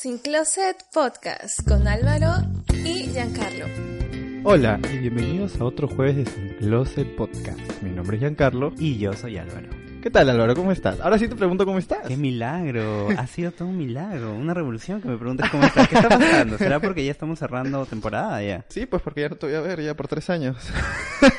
Sin Closet Podcast con Álvaro y Giancarlo. Hola y bienvenidos a otro jueves de Sin Closet Podcast. Mi nombre es Giancarlo. Y yo soy Álvaro. ¿Qué tal Álvaro? ¿Cómo estás? Ahora sí te pregunto cómo estás. ¡Qué milagro! ha sido todo un milagro, una revolución que me preguntes cómo estás. ¿Qué está pasando? ¿Será porque ya estamos cerrando temporada ya? Sí, pues porque ya no te voy a ver ya por tres años.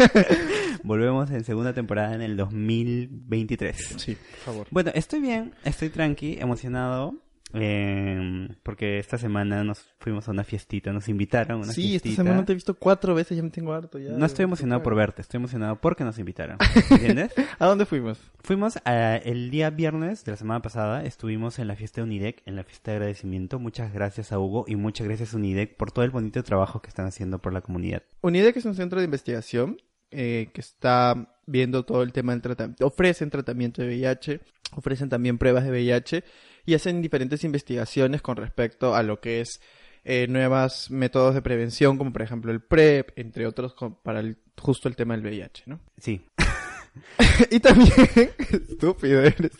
Volvemos en segunda temporada en el 2023. Sí, por favor. Bueno, estoy bien, estoy tranqui, emocionado. Eh, porque esta semana nos fuimos a una fiestita, nos invitaron a una Sí, esta fiestita. semana te he visto cuatro veces, ya me tengo harto ya. No estoy emocionado por verte, estoy emocionado porque nos invitaron. ¿Entiendes? ¿A dónde fuimos? Fuimos a- el día viernes de la semana pasada, estuvimos en la fiesta de Unidec, en la fiesta de agradecimiento. Muchas gracias a Hugo y muchas gracias a Unidec por todo el bonito trabajo que están haciendo por la comunidad. UNIDEC es un centro de investigación eh, que está viendo todo el tema del tratamiento. Ofrecen tratamiento de VIH, ofrecen también pruebas de VIH y hacen diferentes investigaciones con respecto a lo que es eh, nuevos métodos de prevención, como por ejemplo el PrEP, entre otros, con- para el- justo el tema del VIH, ¿no? Sí, y también, estúpido eres.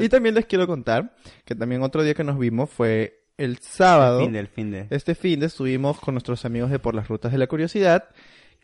y también les quiero contar que también otro día que nos vimos fue el sábado. fin del fin de. Este fin de estuvimos con nuestros amigos de Por las Rutas de la Curiosidad,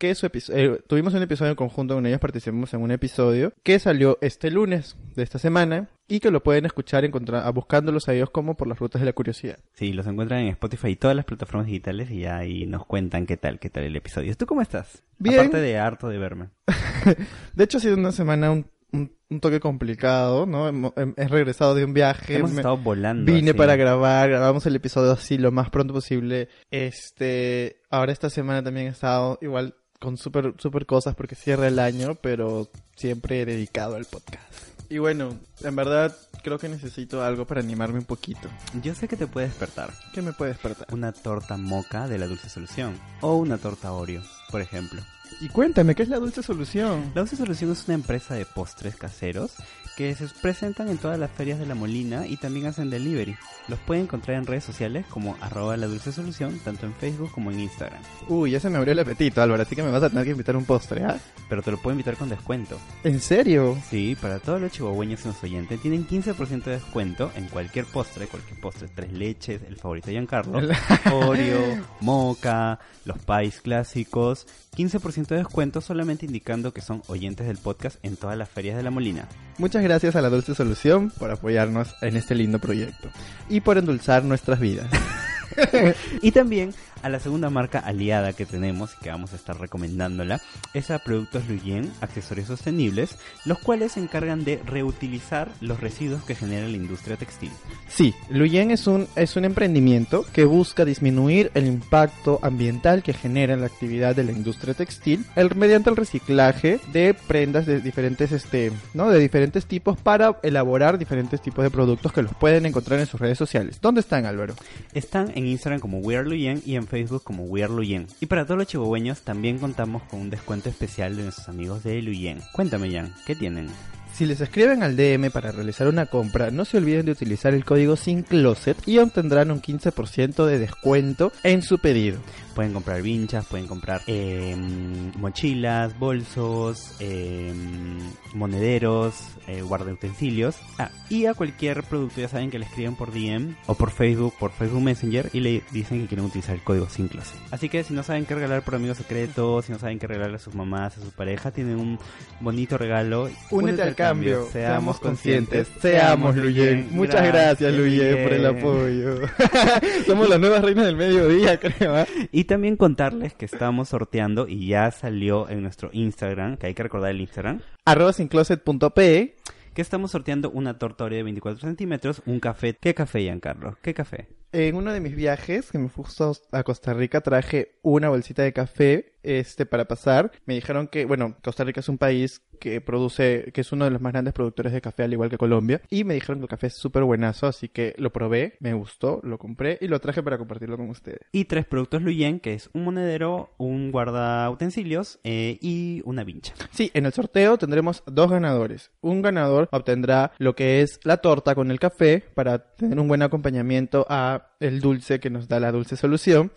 que su episo- eh, tuvimos un episodio en conjunto con ellos, participamos en un episodio que salió este lunes de esta semana y que lo pueden escuchar encontrar, buscándolos a ellos como Por las Rutas de la Curiosidad. Sí, los encuentran en Spotify y todas las plataformas digitales y ahí nos cuentan qué tal, qué tal el episodio. ¿Tú cómo estás? Bien. Aparte de harto de verme. De hecho ha sido una semana un, un- un toque complicado, ¿no? He, regresado de un viaje. Hemos estado volando. Vine así. para grabar, grabamos el episodio así lo más pronto posible. Este, ahora esta semana también he estado igual con super, super cosas porque cierra el año, pero siempre dedicado al podcast. Y bueno, en verdad creo que necesito algo para animarme un poquito. Yo sé que te puede despertar. ¿Qué me puede despertar? Una torta moca de la dulce solución. O una torta Oreo, por ejemplo. Y cuéntame, ¿qué es la dulce solución? La Dulce Solución es una empresa de postres caseros que se presentan en todas las ferias de La Molina y también hacen delivery. Los pueden encontrar en redes sociales como arroba la dulce solución, tanto en Facebook como en Instagram. Uy, ya se me abrió el apetito, Álvaro, así que me vas a tener que invitar un postre, ¿ah? Pero te lo puedo invitar con descuento. ¿En serio? Sí, para todos los chihuahueños y los oyentes tienen 15% de descuento en cualquier postre, cualquier postre, tres leches, el favorito de Giancarlo, Oreo, moca, los pais clásicos, 15% de descuento solamente indicando que son oyentes del podcast en todas las ferias de La Molina. Muchas gracias a la Dulce Solución por apoyarnos en este lindo proyecto y por endulzar nuestras vidas. Y también a la segunda marca aliada que tenemos y que vamos a estar recomendándola es a Productos Luyen, accesorios sostenibles, los cuales se encargan de reutilizar los residuos que genera la industria textil. Sí, Luyen es un, es un emprendimiento que busca disminuir el impacto ambiental que genera la actividad de la industria textil el- mediante el reciclaje de prendas de diferentes, este, ¿no? de diferentes tipos para elaborar diferentes tipos de productos que los pueden encontrar en sus redes sociales. ¿Dónde están, Álvaro? Están en Instagram como We Are Luyen y en Facebook como We Are Luyen. Y para todos los chihuahueños también contamos con un descuento especial de nuestros amigos de Luyen. Cuéntame, Jan, ¿qué tienen? Si les escriben al DM para realizar una compra, no se olviden de utilizar el código SINCLOSET y obtendrán un 15% de descuento en su pedido. Pueden comprar vinchas, pueden comprar eh, mochilas, bolsos, eh, monederos, eh, guardautensilios. Ah, y a cualquier producto ya saben que le escriben por DM o por Facebook, por Facebook Messenger y le dicen que quieren utilizar el código SINCLOSE. Así que si no saben qué regalar por amigos secretos, si no saben qué regalarle a sus mamás, a su pareja, tienen un bonito regalo. Únete al cambio, seamos conscientes, seamos Luyen. Muchas gracias Luyen por el apoyo. Somos las nuevas reinas del mediodía, creo. Y también contarles que estamos sorteando y ya salió en nuestro Instagram, que hay que recordar el Instagram, Arroba sincloset.pe. que estamos sorteando una torta de 24 centímetros, un café. ¿Qué café, Giancarlo? ¿Qué café? En uno de mis viajes, que me fui a Costa Rica, traje una bolsita de café este para pasar. Me dijeron que, bueno, Costa Rica es un país que produce, que es uno de los más grandes productores de café, al igual que Colombia. Y me dijeron que el café es súper buenazo, así que lo probé, me gustó, lo compré y lo traje para compartirlo con ustedes. Y tres productos Luyen, que es un monedero, un guarda utensilios eh, y una vincha. Sí, en el sorteo tendremos dos ganadores. Un ganador obtendrá lo que es la torta con el café para tener un buen acompañamiento a el dulce que nos da la dulce solución.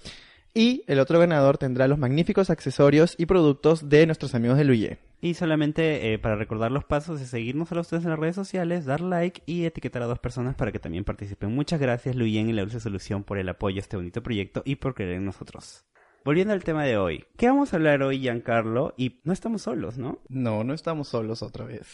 Y el otro ganador tendrá los magníficos accesorios y productos de nuestros amigos de Luye. Y solamente eh, para recordar los pasos es seguirnos a ustedes en las redes sociales, dar like y etiquetar a dos personas para que también participen. Muchas gracias Luyen y la Dulce Solución por el apoyo a este bonito proyecto y por creer en nosotros. Volviendo al tema de hoy. ¿Qué vamos a hablar hoy, Giancarlo? Y no estamos solos, ¿no? No, no estamos solos otra vez.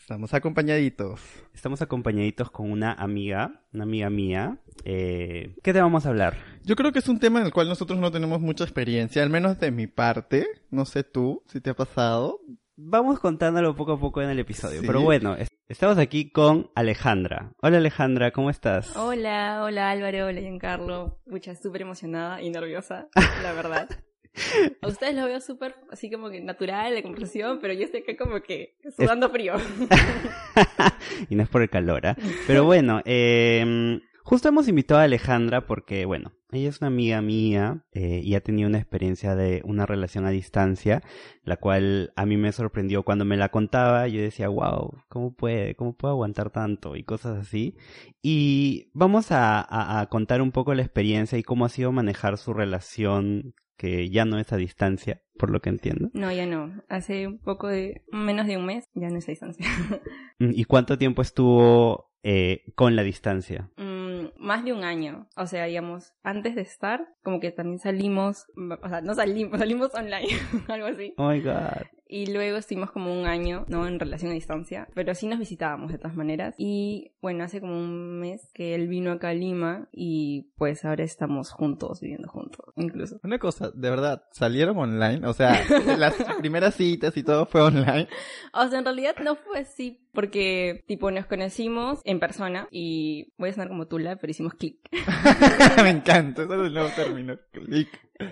Estamos acompañaditos. Estamos acompañaditos con una amiga, una amiga mía. Eh, ¿Qué te vamos a hablar? Yo creo que es un tema en el cual nosotros no tenemos mucha experiencia, al menos de mi parte. No sé tú, si te ha pasado. Vamos contándolo poco a poco en el episodio. Sí. Pero bueno, es- estamos aquí con Alejandra. Hola Alejandra, ¿cómo estás? Hola, hola Álvaro, hola Giancarlo. Mucha, súper emocionada y nerviosa, la verdad. A ustedes los veo súper así como que natural la conversación, pero yo estoy acá como que sudando frío. y no es por el calor, ¿ah? Pero bueno, eh, justo hemos invitado a Alejandra porque, bueno, ella es una amiga mía eh, y ha tenido una experiencia de una relación a distancia, la cual a mí me sorprendió cuando me la contaba. Yo decía, wow, ¿cómo puede? ¿Cómo puede aguantar tanto? Y cosas así. Y vamos a, a- a contar un poco la experiencia y cómo ha sido manejar su relación que ya no es a distancia, por lo que entiendo. No, ya no. Hace un poco de, menos de un mes, ya no es a distancia. Mm, ¿Y cuánto tiempo estuvo eh, con la distancia? Mm, más de un año. O sea, digamos, antes de estar, como que también salimos, o sea, no salimos, salimos online, algo así. Oh my god. Y luego estuvimos como un año, ¿no? En relación a distancia. Pero sí nos visitábamos de todas maneras. Y bueno, hace como un mes que él vino acá a Lima y pues ahora estamos juntos, viviendo juntos, incluso. Una cosa, de verdad, ¿salieron online? O sea, las primeras citas y todo fue online. O sea, en realidad no fue así porque, tipo, nos conocimos en persona y voy a sonar como Tula, pero hicimos clic. Me encanta, ese es el nuevo término. click.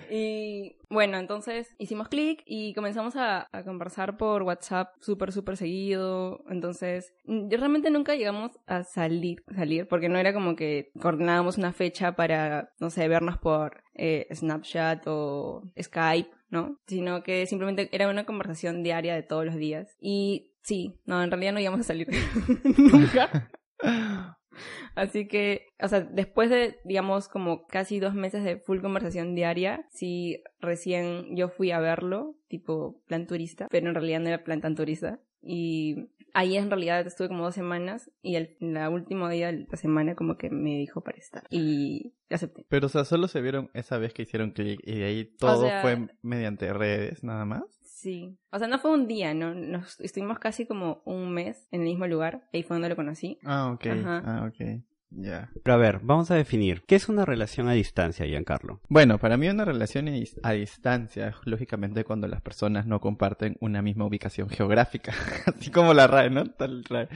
Y bueno, entonces hicimos clic y comenzamos a, conversar por WhatsApp súper, súper seguido. Entonces, realmente nunca llegamos a salir, salir, porque no era como que coordinábamos una fecha para, no sé, vernos por eh, Snapchat o Skype, ¿no? Sino que simplemente era una conversación diaria de todos los días. Y sí, no, en realidad no íbamos a salir nunca. Así que, o sea, después de, digamos, como casi dos meses de full conversación diaria, sí, recién yo fui a verlo, tipo plan turista, pero en realidad no era plan tan turista. Y ahí en realidad estuve como dos semanas y el, la último día de la semana como que me dijo para estar. Y acepté. Pero, o sea, solo se vieron esa vez que hicieron clic y de ahí todo sea- fue mediante redes, nada más. Sí. O sea, no fue un día, ¿no? Nos estuvimos casi como un mes en el mismo lugar. Ahí fue donde lo conocí. Ah, ok. Ajá. Ah, ok. Ya. Pero a ver, vamos a definir. ¿Qué es una relación a distancia, Giancarlo? Bueno, para mí una relación a dis- a distancia es lógicamente cuando las personas no comparten una misma ubicación geográfica, así como la RAE, ¿no? Tal RAE.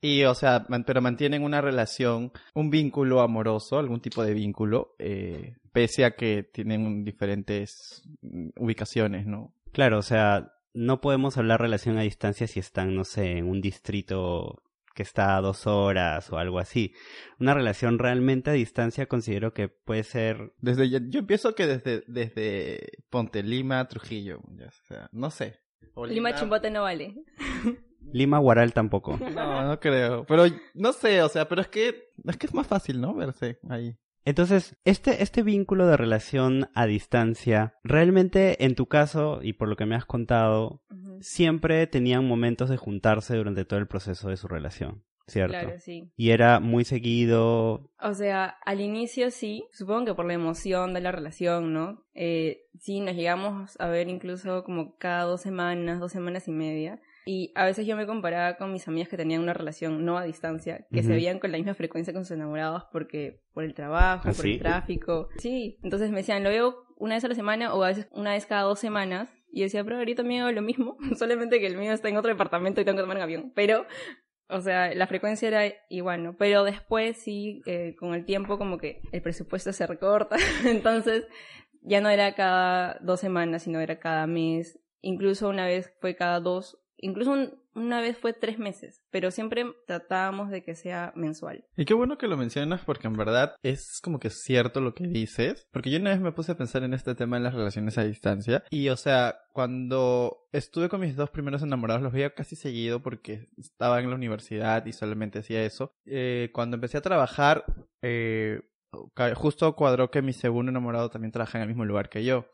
Y, o sea, man- pero mantienen una relación, un vínculo amoroso, algún tipo de vínculo, eh, pese a que tienen diferentes mm, ubicaciones, ¿no? Claro, o sea, no podemos hablar relación a distancia si están, no sé, en un distrito que está a dos horas o algo así. Una relación realmente a distancia considero que puede ser... Desde, yo, yo pienso que desde, desde Ponte Lima, Trujillo, ya, o sea, no sé. O Lima Chimbote no vale. Lima Guaral tampoco. No, no creo. Pero no sé, o sea, pero es que es que es más fácil, ¿no? Verse ahí. Entonces, este, este vínculo de relación a distancia, realmente en tu caso, y por lo que me has contado, siempre tenían momentos de juntarse durante todo el proceso de su relación, ¿cierto? Claro, sí. Y era muy seguido. O sea, al inicio sí, supongo que por la emoción de la relación, ¿no? Eh, sí, nos llegamos a ver incluso como cada dos semanas, dos semanas y media. Y a veces yo me comparaba con mis amigas que tenían una relación no a distancia, que se veían con la misma frecuencia con sus enamorados porque por el trabajo, ¿Ah, por sí? el tráfico. Sí, entonces me decían, lo veo una vez a la semana o a veces una vez cada dos semanas. Y yo decía, pero ahorita también hago lo mismo, solamente que el mío está en otro departamento y tengo que tomar un avión. Pero o sea, la frecuencia era igual, ¿no? Pero después sí, eh, con el tiempo como que el presupuesto se recorta, entonces ya no era cada dos semanas, sino era cada mes. Incluso una vez fue cada dos, incluso un- una vez fue tres meses, pero siempre tratábamos de que sea mensual. Y qué bueno que lo mencionas porque en verdad es como que cierto lo que dices. Porque yo una vez me puse a pensar en este tema de las relaciones a distancia. Y o sea, cuando estuve con mis dos primeros enamorados los veía casi seguido porque estaba en la universidad y solamente hacía eso. Eh, cuando empecé a trabajar, eh, justo cuadró que mi segundo enamorado también trabaja en el mismo lugar que yo.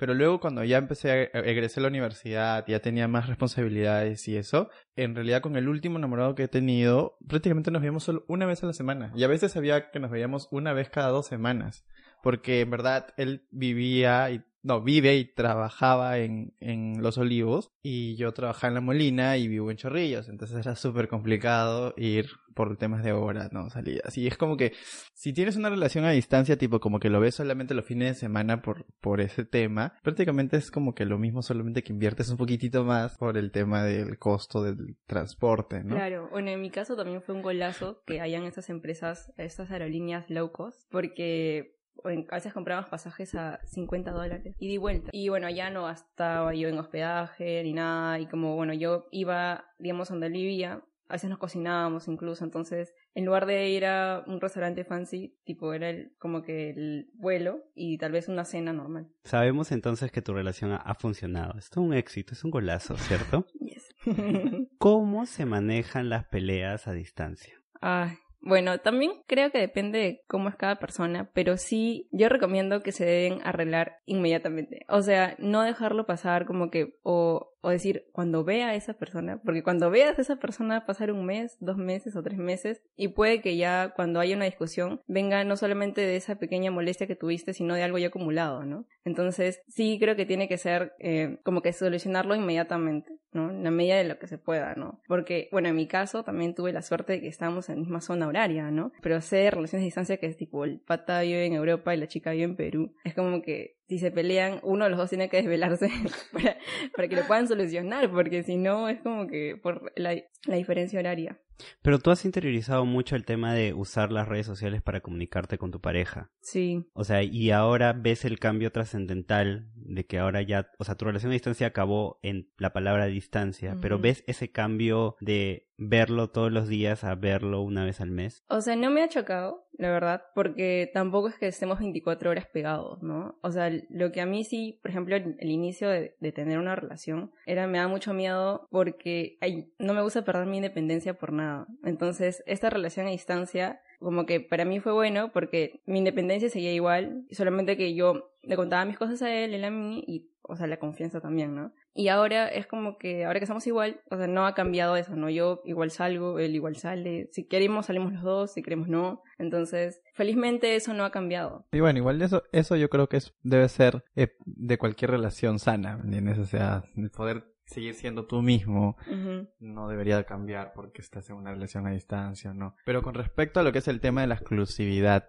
Pero luego cuando ya empecé, a, egresé a la universidad, ya tenía más responsabilidades y eso, en realidad con el último enamorado que he tenido, prácticamente nos veíamos solo una vez a la semana. Y a veces había que nos veíamos una vez cada dos semanas. Porque en verdad él vivía y no, vive y trabajaba en, en Los Olivos y yo trabajaba en La Molina y vivo en Chorrillos, entonces era súper complicado ir por temas de hora, no, salidas. Y es como que si tienes una relación a distancia, tipo como que lo ves solamente los fines de semana por, por ese tema, prácticamente es como que lo mismo, solamente que inviertes un poquitito más por el tema del costo del transporte, ¿no? Claro, bueno, en mi caso también fue un golazo que hayan estas empresas, estas aerolíneas low cost, porque en- a veces comprábamos pasajes a 50 dólares y di vuelta. Y bueno, allá no gastaba yo en hospedaje ni nada. Y como, bueno, yo iba, digamos, donde él vivía, a veces nos cocinábamos incluso. Entonces, en lugar de ir a un restaurante fancy, tipo, era el, como que el vuelo y tal vez una cena normal. Sabemos entonces que tu relación ha, ha funcionado. Esto es un éxito, es un golazo, ¿cierto? Yes. ¿Cómo se manejan las peleas a distancia? Ay, bueno, también creo que depende de cómo es cada persona, pero sí, yo recomiendo que se deben arreglar inmediatamente. O sea, no dejarlo pasar como que, o, o decir, cuando vea a esa persona, porque cuando veas a esa persona pasar un mes, dos meses o tres meses, y puede que ya cuando haya una discusión venga no solamente de esa pequeña molestia que tuviste, sino de algo ya acumulado, ¿no? Entonces, sí creo que tiene que ser eh, como que solucionarlo inmediatamente. ¿No? En la medida de lo que se pueda, ¿no? Porque, bueno, en mi caso también tuve la suerte de que estábamos en la misma zona horaria, ¿no? Pero hacer relaciones a distancia que es tipo el pata vive en Europa y la chica vive en Perú, es como que si se pelean, uno de los dos tiene que desvelarse para, para que lo puedan solucionar, porque si no es como que por la, la diferencia horaria. Pero tú has interiorizado mucho el tema de usar las redes sociales para comunicarte con tu pareja. Sí, O sea, y ahora ves el cambio trascendental de que ahora ya, o sea, tu relación a distancia acabó en la palabra distancia, pero ves ese cambio de verlo todos los días a verlo una vez al mes. O sea, no me ha chocado, la verdad, porque tampoco es que estemos 24 horas pegados, ¿no? O sea, lo que a mí sí, por ejemplo, el, inicio de, de tener una relación, era, me da mucho miedo porque ay, no me gusta perder mi independencia por nada. Entonces, esta relación a distancia, como que para mí fue bueno porque mi independencia seguía igual, solamente que yo le contaba mis cosas a él, él a mí, y, o sea, la confianza también, ¿no? Y ahora es como que, ahora que estamos igual, o sea, no ha cambiado eso, ¿no? Yo igual salgo, él igual sale. Si queremos, salimos los dos, si queremos, no. Entonces, felizmente eso no ha cambiado. Y bueno, igual eso, eso yo creo que es, debe ser eh, de cualquier relación sana, ¿me entiendes? O sea, el poder seguir siendo tú mismo no debería cambiar porque estás en una relación a distancia, ¿no? Pero con respecto a lo que es el tema de la exclusividad,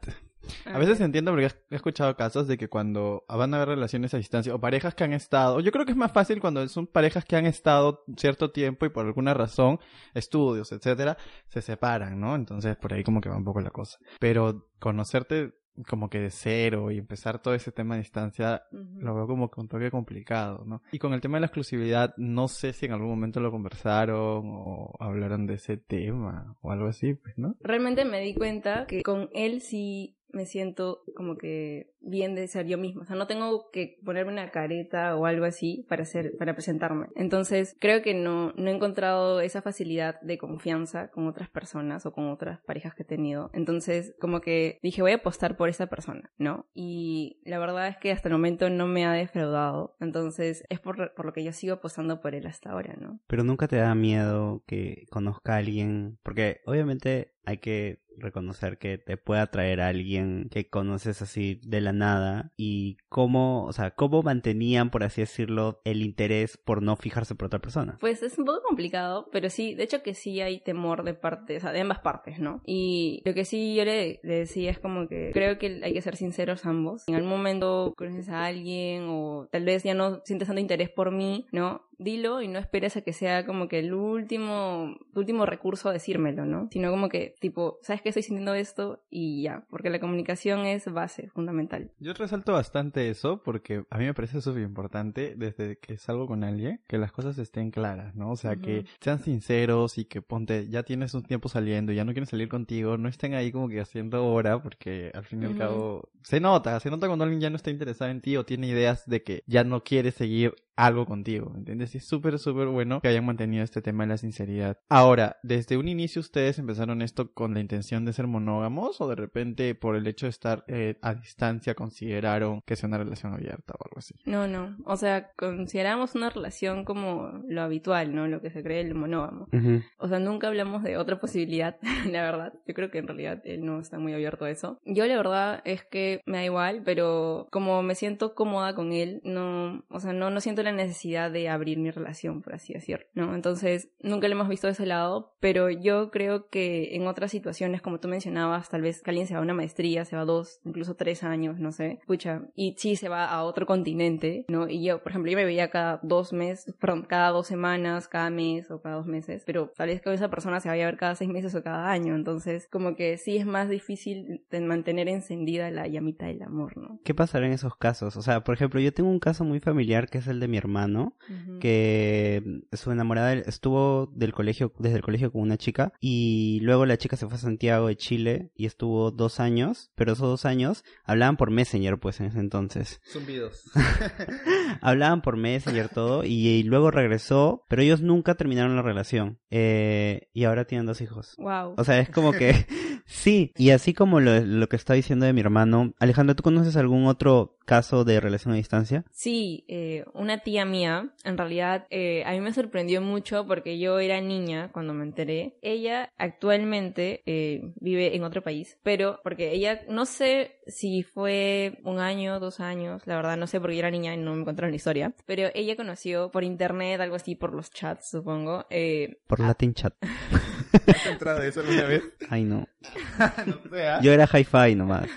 a veces entiendo porque he escuchado casos de que cuando van a haber relaciones a distancia o parejas que han estado, yo creo que es más fácil cuando son parejas que han estado cierto tiempo y por alguna razón, estudios, etcétera, se separan, ¿no? Entonces por ahí como que va un poco la cosa. Pero conocerte como que de cero y empezar todo ese tema a distancia ujú. lo veo como que un toque complicado, ¿no? Y con el tema de la exclusividad, no sé si en algún momento lo conversaron o hablaron de ese tema o algo así, pues, ¿no? Realmente me di cuenta que con él sí me siento como que bien de ser yo misma. O sea, no tengo que ponerme una careta o algo así para ser, para presentarme. Entonces, creo que no, no he encontrado esa facilidad de confianza con otras personas o con otras parejas que he tenido. Entonces, como que dije, voy a apostar por esa persona, ¿no? Y la verdad es que hasta el momento no me ha defraudado. Entonces, es por, por lo que yo sigo apostando por él hasta ahora, ¿no? Pero nunca te da miedo que conozca a alguien, porque obviamente hay que reconocer que te puede atraer a alguien que conoces así de la nada y cómo, o sea, cómo mantenían, por así decirlo, el interés por no fijarse por otra persona. Pues es un poco complicado, pero sí, de hecho que sí hay temor de parte, o sea, de ambas partes, ¿no? Y lo que sí yo le, le decía es como que creo que hay que ser sinceros ambos. En algún momento conoces a alguien o tal vez ya no sientes tanto interés por mí, ¿no? Dilo y no esperes a que sea como que el último, tu último recurso a decírmelo, ¿no? Sino como que, tipo, ¿sabes que estoy sintiendo esto? Y ya, porque la comunicación es base, fundamental. Yo resalto bastante eso porque a mí me parece súper importante desde que salgo con alguien que las cosas estén claras, ¿no? O sea, que sean sinceros y que ponte, ya tienes un tiempo saliendo ya no quieren salir contigo, no estén ahí como que haciendo hora porque al fin y al cabo se nota, se nota cuando alguien ya no está interesado en ti o tiene ideas de que ya no quiere seguir algo contigo, ¿entiendes? Parece súper, súper bueno que hayan mantenido este tema de la sinceridad. Ahora, ¿desde un inicio ustedes empezaron esto con la intención de ser monógamos o de repente por el hecho de estar eh, a distancia consideraron que sea una relación abierta o algo así? No, no. O sea, consideramos una relación como lo habitual, ¿no? Lo que se cree el monógamo. Ujú. O sea, nunca hablamos de otra posibilidad, la verdad. Yo creo que en realidad él no está muy abierto a eso. Yo la verdad es que me da igual, pero como me siento cómoda con él, no, o sea, no, no siento la necesidad de abrir mi relación, por así decirlo, ¿no? Entonces, nunca lo hemos visto de ese lado, pero yo creo que en otras situaciones, como tú mencionabas, tal vez alguien se va a una maestría, se va dos, incluso tres años, no sé, escucha, y sí se va a otro continente, ¿no? Y yo, por ejemplo, yo me veía cada dos meses, perdón, cada dos semanas, cada mes o cada dos meses, pero tal vez que esa persona se vaya a ver cada seis meses o cada año, entonces como que sí es más difícil de mantener encendida la llamita del amor, ¿no? ¿Qué pasará en esos casos? O sea, por ejemplo, yo tengo un caso muy familiar que es el de mi hermano, Ujú. Que su enamorada estuvo del colegio, desde el colegio con una chica y luego la chica se fue a Santiago de Chile y estuvo dos años, pero esos dos años hablaban por Messenger pues en ese entonces. Zumbidos. hablaban por Messenger todo y, y luego regresó, pero ellos nunca terminaron la relación eh, y ahora tienen dos hijos. Wow. O sea, es como que sí, y así como lo, lo que está diciendo de mi hermano, Alejandro, ¿tú conoces algún otro caso de relación a distancia? Sí, eh, una tía mía, en realidad eh, a mí me sorprendió mucho porque yo era niña cuando me enteré. Ella actualmente eh, vive en otro país, pero porque ella, no sé si fue un año, dos años, la verdad no sé porque yo era niña y no me encontraron la historia, pero ella conoció por internet, algo así, por los chats, supongo. eh, Por Latin Chat. ¿Has entrado eso alguna vez? Ay, no. no sé, ¿ah? Yo era hi-fi nomás.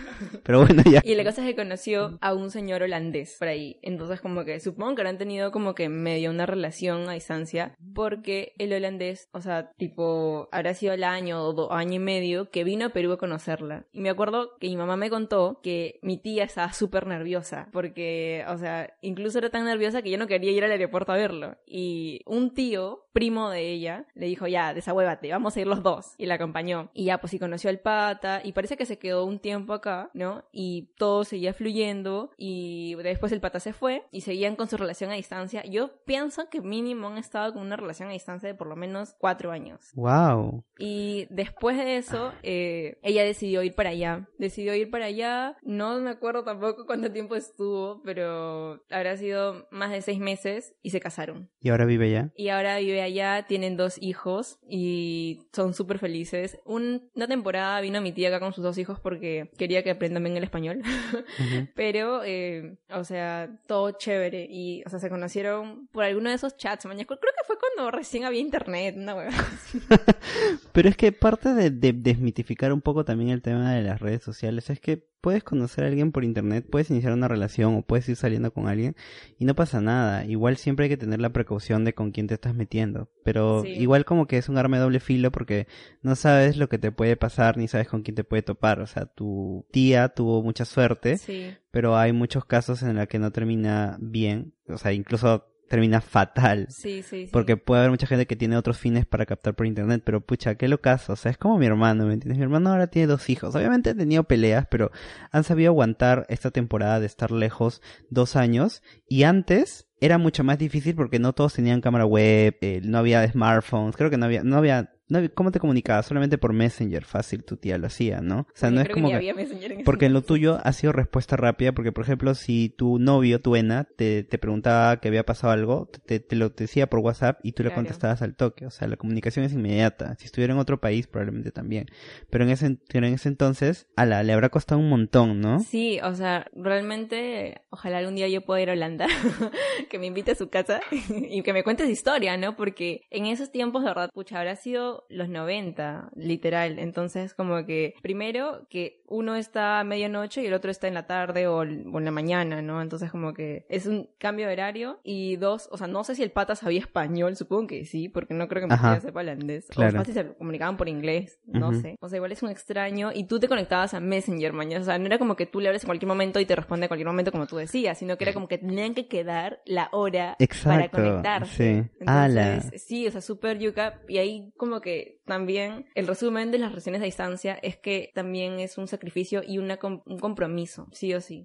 Pero bueno, ya. Y la cosa es que conoció a un señor holandés por ahí. Entonces, como que supongo que habrán tenido como que medio una relación a distancia. Porque el holandés, o sea, tipo, habrá sido el año o do- año y medio que vino a Perú a conocerla. Y me acuerdo que mi mamá me contó que mi tía estaba súper nerviosa. Porque, o sea, incluso era tan nerviosa que yo no quería ir al aeropuerto a verlo. Y un tío, primo de ella, le dijo, ya, desahuévate, vamos a ir los dos. Y la acompañó. Y ya, pues sí conoció al pata. Y parece que se quedó un tiempo acá, ¿no? Y todo seguía fluyendo. Y después el pata se fue. Y seguían con su relación a distancia. Yo pienso que mínimo han estado con una relación a distancia de por lo menos cuatro años. Wow. Y después de eso, eh, ella decidió ir para allá. Decidió ir para allá. No me acuerdo tampoco cuánto tiempo estuvo, pero habrá sido más de seis meses y se casaron. ¿Y ahora vive ya? Y ahora vive allá, tienen dos hijos y son súper felices. Un- una temporada vino mi tía acá con sus dos hijos porque quería que aprendan bien el español. Pero, eh, o sea, todo chévere. Y, o sea, se conocieron por alguno de esos chats. mañana. Creo fue cuando recién había internet, así. Pero es que parte de, de desmitificar un poco también el tema de las redes sociales es que puedes conocer a alguien por internet, puedes iniciar una relación o puedes ir saliendo con alguien y no pasa nada. Igual siempre hay que tener la precaución de con quién te estás metiendo. Pero Sí. igual como que es un arma de doble filo porque no sabes lo que te puede pasar ni sabes con quién te puede topar. O sea, tu tía tuvo mucha suerte, Sí. pero hay muchos casos en los que no termina bien. O sea, incluso termina fatal. Sí, sí, sí. Porque puede haber mucha gente que tiene otros fines para captar por internet, pero pucha, qué locazo. O sea, es como mi hermano, ¿me entiendes? Mi hermano ahora tiene dos hijos. Obviamente han tenido peleas, pero han sabido aguantar esta temporada de estar lejos dos años. Y antes era mucho más difícil porque no todos tenían cámara web, eh, no había smartphones, creo que no había, no había, no ¿cómo te comunicabas? Solamente por Messenger, fácil, tu tía lo hacía, ¿no? O sea, no es como que, que... en Porque en lo tuyo ha sido respuesta rápida, porque por ejemplo, si tu novio, tu Ena, te, te preguntaba que había pasado algo, te, te lo decía por WhatsApp y tú le contestabas al toque. O sea, la comunicación es inmediata. Si estuviera en otro país, probablemente también. Pero en ese, pero en ese entonces, ala, le habrá costado un montón, ¿no? Sí, o sea, realmente, ojalá algún día yo pueda ir a Holanda, que me invite a su casa y que me cuentes historia, ¿no? Porque en esos tiempos, de verdad, pucha, habrá sido los 90, literal. Entonces, como que, primero, que uno está a medianoche y el otro está en la tarde o, o en la mañana, ¿no? Entonces, como que es un cambio de horario. Y dos, o sea, no sé si el pata sabía español, supongo que sí, porque no creo que tía sepa holandés. Claro. O fácil se comunicaban por inglés, no sé. O sea, igual es un extraño. Y tú te conectabas a Messenger, mañana. O sea, no era como que tú le hables en cualquier momento y te responde en cualquier momento como tú decías, sino que era como que tenían que quedar la hora para Exacto. conectarse. Sí. Entonces, Ala. sí, o sea, súper yuca. Y ahí como que también el resumen de las relaciones a distancia es que también es un sacrificio y una un compromiso, sí o sí.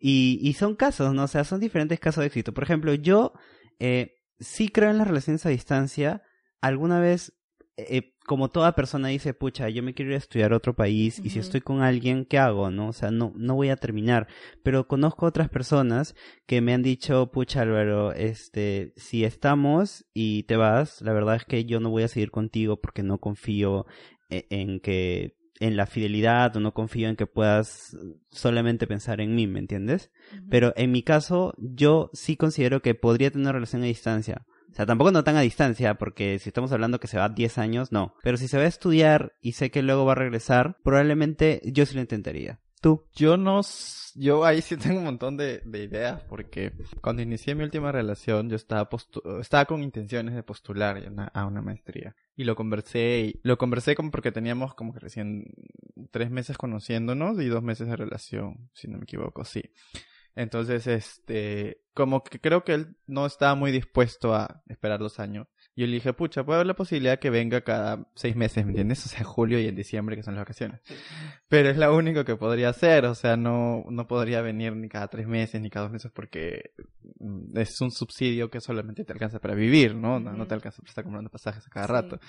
Y, y son casos, ¿no? O sea, son diferentes casos de éxito. Por ejemplo, yo, eh, sí creo en las relaciones a distancia. Alguna vez, eh, como toda persona dice, pucha, yo me quiero ir a estudiar a otro país y si estoy con alguien, ¿qué hago? ¿No? O sea, no, no voy a terminar. Pero conozco otras personas que me han dicho, pucha, Álvaro, este, si estamos y te vas, la verdad es que yo no voy a seguir contigo porque no confío e- en que en la fidelidad o no confío en que puedas solamente pensar en mí, ¿me entiendes? Pero en mi caso, yo sí considero que podría tener una relación a distancia. O sea, tampoco no tan a distancia, porque si estamos hablando que se va 10 años, no. Pero si se va a estudiar y sé que luego va a regresar, probablemente yo sí lo intentaría. ¿Tú? Yo no, yo ahí sí tengo un montón de, de ideas porque cuando inicié mi última relación yo estaba postu- estaba con intenciones de postular a una maestría y lo conversé y lo conversé como porque teníamos como que recién tres meses conociéndonos y dos meses de relación, si no me equivoco, sí. Entonces, este, como que creo que él no estaba muy dispuesto a esperar dos años. Yo le dije, pucha, puede haber la posibilidad que venga cada seis meses, ¿me entiendes? O sea, julio y en diciembre, que son las vacaciones. Pero es lo único que podría hacer, o sea, no, no podría venir ni cada tres meses ni cada dos meses porque mm, es un subsidio que solamente te alcanza para vivir, ¿no? No, no te alcanza para estar comprando pasajes a cada Sí. rato.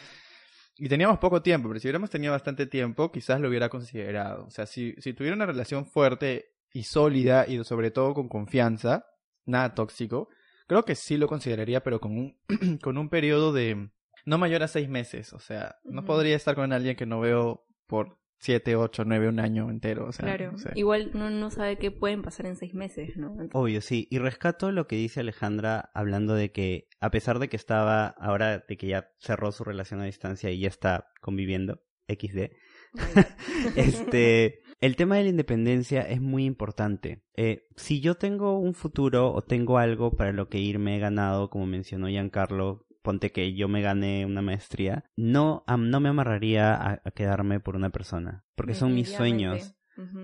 Y teníamos poco tiempo, pero si hubiéramos tenido bastante tiempo, quizás lo hubiera considerado. O sea, si, si tuviera una relación fuerte y sólida y sobre todo con confianza, nada tóxico, creo que sí lo consideraría, pero con un, con un periodo de no mayor a seis meses. O sea, no podría estar con alguien que no veo por siete, ocho, nueve, un año entero. O sea, Claro, igual no, no sabe qué pueden pasar en seis meses, ¿no? Obvio, sí. Y rescato lo que dice Alejandra hablando de que, a pesar de que estaba, ahora de que ya cerró su relación a distancia y ya está conviviendo, XD, este, el tema de la independencia es muy importante. Eh, si yo tengo un futuro o tengo algo para lo que irme he ganado, como mencionó Giancarlo, ponte que yo me gané una maestría, no, am- no me amarraría a, a quedarme por una persona, porque son mis sueños.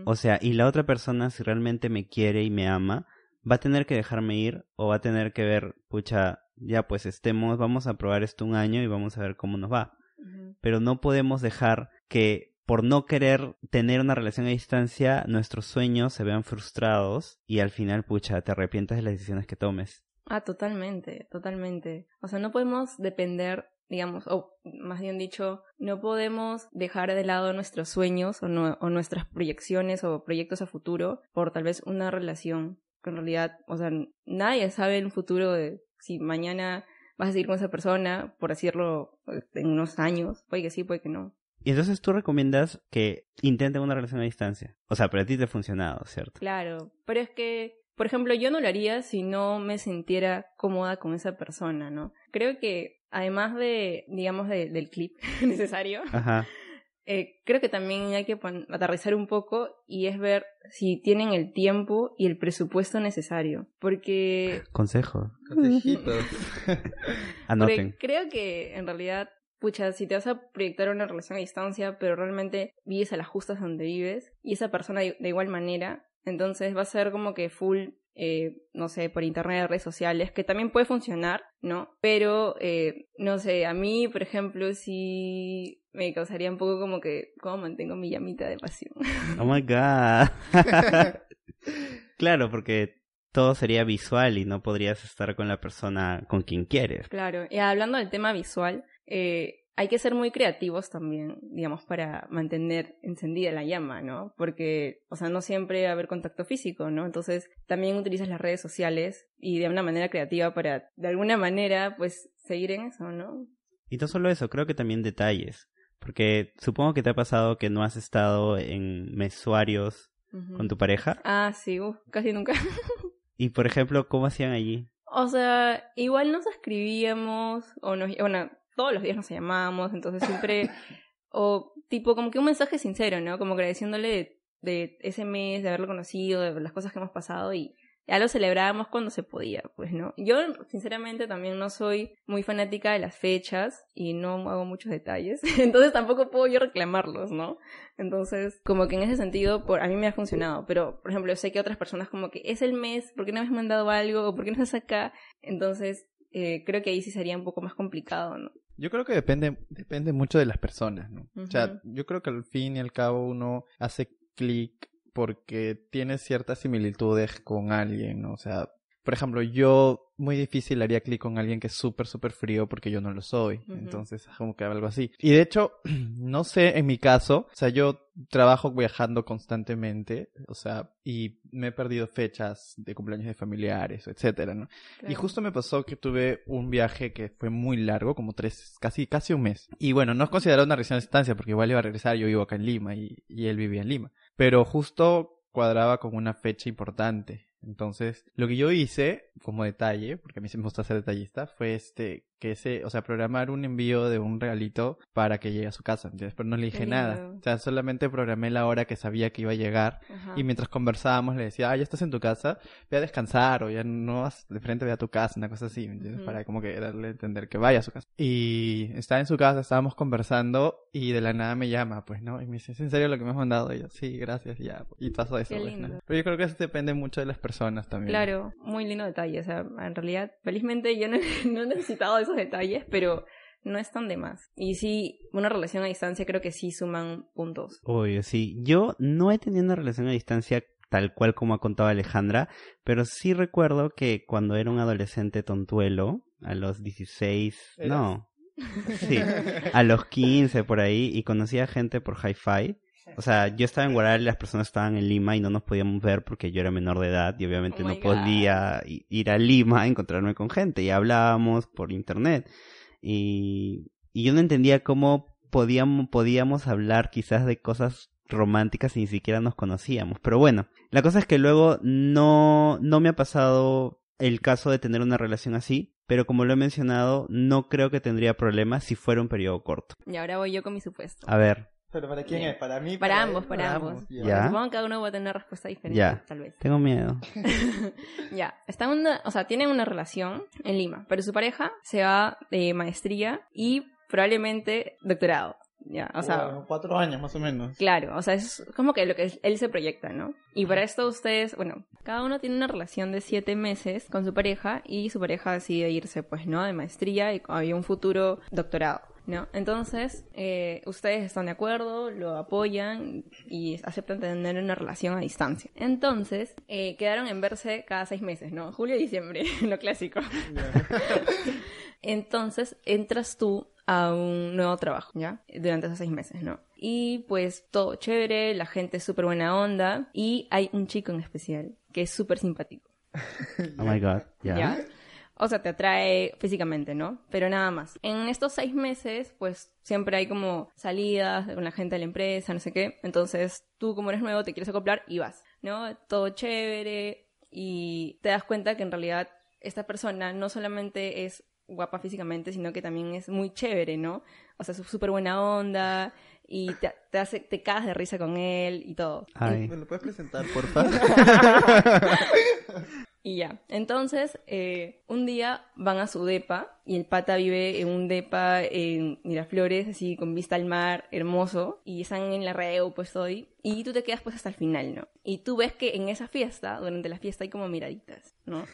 O sea, y la otra persona, si realmente me quiere y me ama, va a tener que dejarme ir o va a tener que ver, pucha, ya pues estemos, vamos a probar esto un año y vamos a ver cómo nos va. Pero no podemos dejar que por no querer tener una relación a distancia, nuestros sueños se vean frustrados y al final, pucha, te arrepientas de las decisiones que tomes. Ah, totalmente, totalmente. O sea, no podemos depender, digamos, o más bien dicho, no podemos dejar de lado nuestros sueños o, no- o nuestras proyecciones o proyectos a futuro por tal vez una relación. En realidad, o sea, nadie sabe un futuro de si mañana vas a seguir con esa persona, por decirlo, en unos años. Puede que sí, puede que no. Y entonces tú recomiendas que intenten una relación a distancia. O sea, pero a ti te ha funcionado, ¿cierto? Claro, pero es que, por ejemplo, yo no lo haría si no me sintiera cómoda con esa persona, ¿no? Creo que además de, digamos, de- del clip necesario, Ajá. eh, creo que también hay que aterrizar un poco y es ver si tienen el tiempo y el presupuesto necesario, porque, Consejo. Consejitos. Anoten. porque creo que en realidad pucha, si te vas a proyectar una relación a distancia, pero realmente vives a las justas donde vives, y esa persona de, igual manera, entonces va a ser como que full, eh, no sé, por internet, redes sociales, que también puede funcionar, ¿no? Pero, eh, no sé, a mí, por ejemplo, sí me causaría un poco como que, ¿cómo mantengo mi llamita de pasión? Oh my god. claro, porque todo sería visual y no podrías estar con la persona con quien quieres. Claro, y hablando del tema visual, eh, hay que ser muy creativos también, digamos, para mantener encendida la llama, ¿no? Porque, o sea, no siempre va a haber contacto físico, ¿no? Entonces, también utilizas las redes sociales y de una manera creativa para, de alguna manera, pues, seguir en eso, ¿no? Y no solo eso, creo que también detalles. Porque supongo que te ha pasado que no has estado en mesuarios con tu pareja. Ah, sí, uf, casi nunca. Y por ejemplo, ¿cómo hacían allí? O sea, igual nos escribíamos, o nos, bueno, todos los días nos llamábamos, entonces siempre, o tipo como que un mensaje sincero, ¿no? Como agradeciéndole de, de ese mes, de haberlo conocido, de las cosas que hemos pasado y ya lo celebrábamos cuando se podía, pues, ¿no? Yo, sinceramente, también no soy muy fanática de las fechas y no hago muchos detalles, entonces tampoco puedo yo reclamarlos, ¿no? Entonces, como que en ese sentido, por, a mí me ha funcionado, pero, por ejemplo, sé que otras personas como que es el mes, ¿por qué no me has mandado algo? ¿O por qué no estás acá? Entonces, eh, creo que ahí sí sería un poco más complicado, ¿no? Yo creo que depende, depende mucho de las personas, ¿no? O sea, yo creo que al fin y al cabo uno hace clic porque tiene ciertas similitudes con alguien, ¿no? O sea, por ejemplo, yo muy difícil haría clic con alguien que es súper, súper frío porque yo no lo soy. Entonces, como que algo así. Y de hecho, no sé, en mi caso, o sea, yo trabajo viajando constantemente, o sea, y me he perdido fechas de cumpleaños de familiares, etcétera, ¿no? Y justo me pasó que tuve un viaje que fue muy largo, como tres, casi, casi un mes. Y bueno, no es considerado una relación a distancia porque igual iba a regresar, yo vivo acá en Lima y, y él vivía en Lima. Pero justo cuadraba con una fecha importante. Entonces, lo que yo hice, como detalle, porque a mí sí me gusta ser detallista, fue este, que ese, o sea, programar un envío de un regalito para que llegue a su casa, ¿entiendes? Pero no le dije nada. lindo. O sea, solamente programé la hora que sabía que iba a llegar Ajá. y mientras conversábamos le decía, ah, ya estás en tu casa, ve a descansar o ya no vas de frente, ve a tu casa, una cosa así, ¿me entiendes? Ujú. Para como que darle a entender que vaya a su casa. Y estaba en su casa, estábamos conversando y de la nada me llama, pues, ¿no? Y me dice, ¿es en serio lo que me has mandado? Y yo, sí, gracias, y ya. Y pasó eso, Qué pues, ¿no? lindo. Pero yo creo que eso depende mucho de las personas también. Claro, muy lindo detalle. O sea, en realidad, felizmente yo no, no he necesitado esos detalles, pero no es tan de más. Y sí, una relación a distancia creo que sí suman puntos. Obvio, sí. Yo no he tenido una relación a distancia tal cual como ha contado Alejandra, pero sí recuerdo que cuando era un adolescente tontuelo, a los 16, ¿Eras? no, sí, a los 15 por ahí, y conocía gente por hi-fi. O sea, yo estaba en Guaral y las personas estaban en Lima y no nos podíamos ver porque yo era menor de edad y obviamente Oh no God. podía ir a Lima a encontrarme con gente y hablábamos por internet. Y, y yo no entendía cómo podíamos, podíamos hablar quizás de cosas románticas y ni siquiera nos conocíamos. Pero bueno, la cosa es que luego no, no me ha pasado el caso de tener una relación así, pero como lo he mencionado, no creo que tendría problemas si fuera un periodo corto. Y ahora voy yo con mi supuesto. A ver, ¿Pero para quién Bien. es? ¿Para mí? Para él? ambos, para ambos. ya. Ya. Supongo que cada uno va a tener una respuesta diferente, Ya. tal vez. tengo miedo. ya, están una, o sea, tienen una relación en Lima, pero su pareja se va de maestría y probablemente doctorado. Ya, o sea, Bueno, cuatro años más o menos. Claro, o sea, es como que lo que él se proyecta, ¿no? Y para esto ustedes, bueno, cada uno tiene una relación de siete meses con su pareja y su pareja decide irse, pues, ¿no? De maestría y había un futuro doctorado, ¿no? Entonces, eh, ustedes están de acuerdo, lo apoyan y aceptan tener una relación a distancia. Entonces, eh, quedaron en verse cada seis meses, ¿no? Julio y diciembre, lo clásico. Entonces entras tú a un nuevo trabajo, ¿ya? Durante esos seis meses, ¿no? Y pues todo chévere, la gente es súper buena onda y hay un chico en especial que es súper simpático, Oh my god, ya. ¿ya? O sea, te atrae físicamente, ¿no? Pero nada más. En estos seis meses, pues siempre hay como salidas con la gente de la empresa, no sé qué. Entonces tú como eres nuevo te quieres acoplar y vas, ¿no? Todo chévere y te das cuenta que en realidad esta persona no solamente es guapa físicamente, sino que también es muy chévere, ¿no? O sea, es súper buena onda y te, te hace, te cagas de risa con él y todo. Ay, ¿Me lo puedes presentar, por favor? Y ya. Entonces, eh, un día van a su depa y el pata vive en un depa en Miraflores, así con vista al mar, hermoso. Y están en la reo, pues hoy. Y tú te quedas pues hasta el final, ¿no? Y tú ves que en esa fiesta, durante la fiesta, hay como miraditas, ¿no?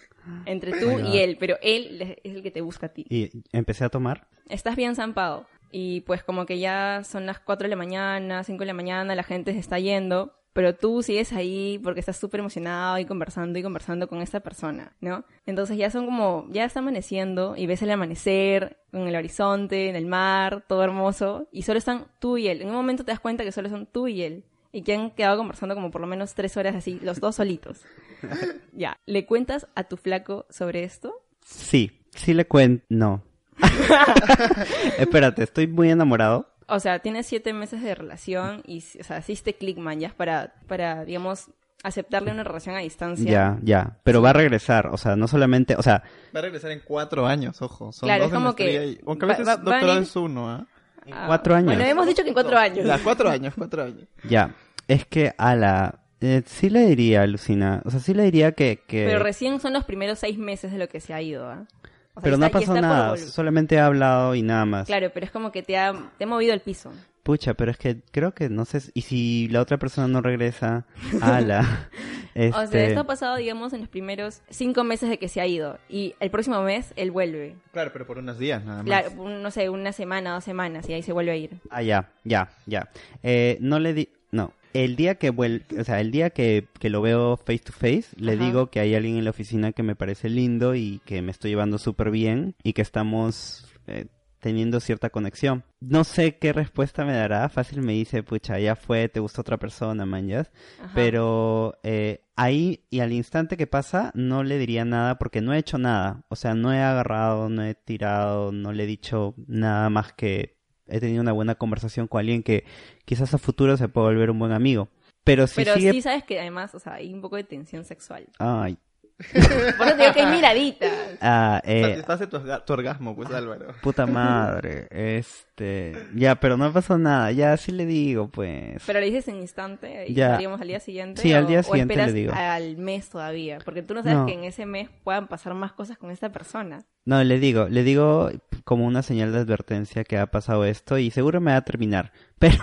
Entre tú y él, pero él es el que te busca a ti. y empecé a tomar. Estás bien zampado. Y pues como que ya son las 4 de la mañana, 5 de la mañana, la gente se está yendo, pero tú sigues ahí porque estás súper emocionado y conversando y conversando con esta persona, ¿no? Entonces ya son como, ya está amaneciendo y ves el amanecer con el horizonte, en el mar, todo hermoso, y solo están tú y él. En un momento te das cuenta que solo son tú y él. Y que han quedado conversando como por lo menos tres horas así, los dos solitos. ya, ¿le cuentas a tu flaco sobre esto? Sí, sí le cuento. No. Espérate, estoy muy enamorado. O sea, tienes siete meses de relación y, o sea, hiciste click, man, ya para, para, digamos, aceptarle una relación a distancia. Ya, ya. Pero va a regresar. O sea, no solamente. O sea, Va a regresar en cuatro años, ojo. Son Claro, dos es como que y- Aunque a veces va- va a doctorado venir- es uno, ¿ah? Ah, cuatro años. Bueno, hemos dicho que en cuatro años. Ya, cuatro años, cuatro años. ya. Es que, ala. eh, sí le diría, Lucina. O sea, sí le diría que. que... Pero recién son los primeros seis meses de lo que se ha ido, ¿ah? O sea, Pero no está por nada. Solamente he hablado y nada más. Claro, pero es como que te ha, te ha movido el piso. Pucha, pero es que creo que no sé. Y si la otra persona no regresa, ala. este... O sea, esto ha pasado, digamos, en los primeros cinco meses de que se ha ido. Y el próximo mes él vuelve. Claro, pero por unos días nada más. Claro, un- no sé, una semana, dos semanas, y ahí se vuelve a ir. Ah, ya, ya, ya. Eh, no le di... No. El día que vuel o sea, el día que, que lo veo face to face, le Ajá. digo que hay alguien en la oficina que me parece lindo y que me estoy llevando súper bien y que estamos eh, teniendo cierta conexión. No sé qué respuesta me dará. Fácil me dice, pucha, ya fue, te gustó otra persona, manjas. Pero eh, ahí y al instante que pasa no le diría nada porque no he hecho nada. O sea, no he agarrado, no he tirado, no le he dicho nada más que he tenido una buena conversación con alguien que quizás a futuro se pueda volver un buen amigo. Pero si Pero sigue... sí sabes que además, o sea, hay un poco de tensión sexual. Ay, Por eso te digo que hay miraditas. ah, eh, Satisface tu, orga- tu orgasmo, pues Álvaro. puta madre, este... Ya, pero no pasó nada, ya sí le digo, pues... Pero le dices en instante y Ya. estaríamos al día siguiente. Sí, al o- día o siguiente le esperas digo. al mes todavía. Porque tú no sabes No. que en ese mes puedan pasar más cosas con esta persona. No, le digo, le digo como una señal de advertencia que ha pasado esto y seguro me va a terminar. Pero,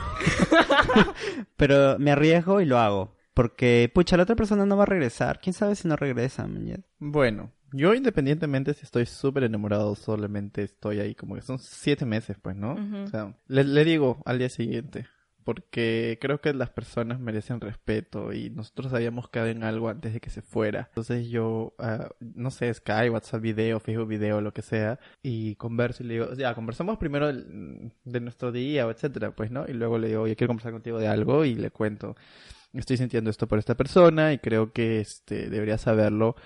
pero me arriesgo y lo hago. Porque, pucha, la otra persona no va a regresar. ¿Quién sabe si no regresa, mañana? Bueno, yo independientemente si estoy súper enamorado, solamente estoy ahí como que son siete meses, pues, ¿no? O sea, le, le digo al día siguiente, porque creo que las personas merecen respeto y nosotros habíamos quedado en algo antes de que se fuera. Entonces yo, ah, no sé, Sky, WhatsApp video, Facebook video, lo que sea, y converso y le digo, ya, conversamos primero del- de nuestro día, o etcétera, pues, ¿no? Y luego le digo, oye, quiero conversar contigo de algo y le cuento, estoy sintiendo esto por esta persona y creo que este debería saberlo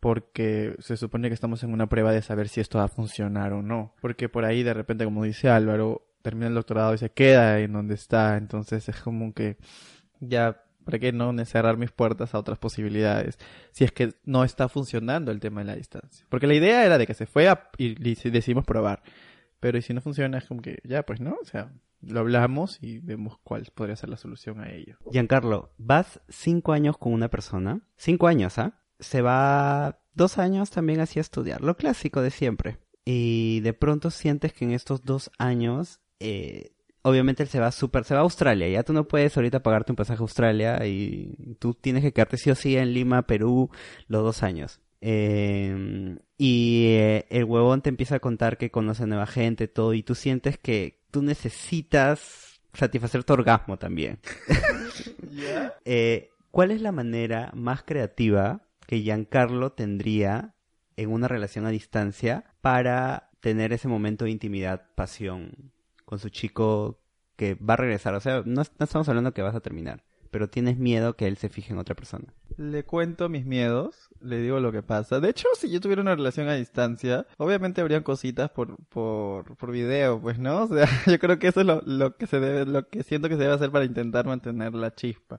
porque se supone que estamos en una prueba de saber si esto va a funcionar o no. Porque por ahí de repente, como dice Álvaro, termina el doctorado y se queda en donde está. Entonces es como que ya, ¿para qué no cerrar mis puertas a otras posibilidades? Si es que no está funcionando el tema de la distancia. Porque la idea era de que se fue a- y, y decidimos probar. Pero y si no funciona es como que ya, pues no, o sea, lo hablamos y vemos cuál podría ser la solución a ello. Giancarlo, vas cinco años con una persona. Cinco años, ¿ah? Se va dos años también así a estudiar. Lo clásico de siempre. Y de pronto sientes que en estos dos años, eh, obviamente él se va súper, se va a Australia. Ya tú no puedes ahorita pagarte un pasaje a Australia y tú tienes que quedarte sí o sí en Lima, Perú, los dos años. Eh, y eh, el huevón te empieza a contar que conoce nueva gente, todo, y tú sientes que tú necesitas satisfacer tu orgasmo también. Eh, ¿Cuál es la manera más creativa que Giancarlo tendría en una relación a distancia para tener ese momento de intimidad, pasión con su chico que va a regresar? O sea, no, no estamos hablando que vas a terminar, pero tienes miedo que él se fije en otra persona. Le cuento mis miedos, le digo lo que pasa. De hecho, si yo tuviera una relación a distancia, obviamente habrían cositas por, por, por video, pues, ¿no? O sea, yo creo que eso es lo, lo que se debe, lo que siento que se debe hacer para intentar mantener la chispa.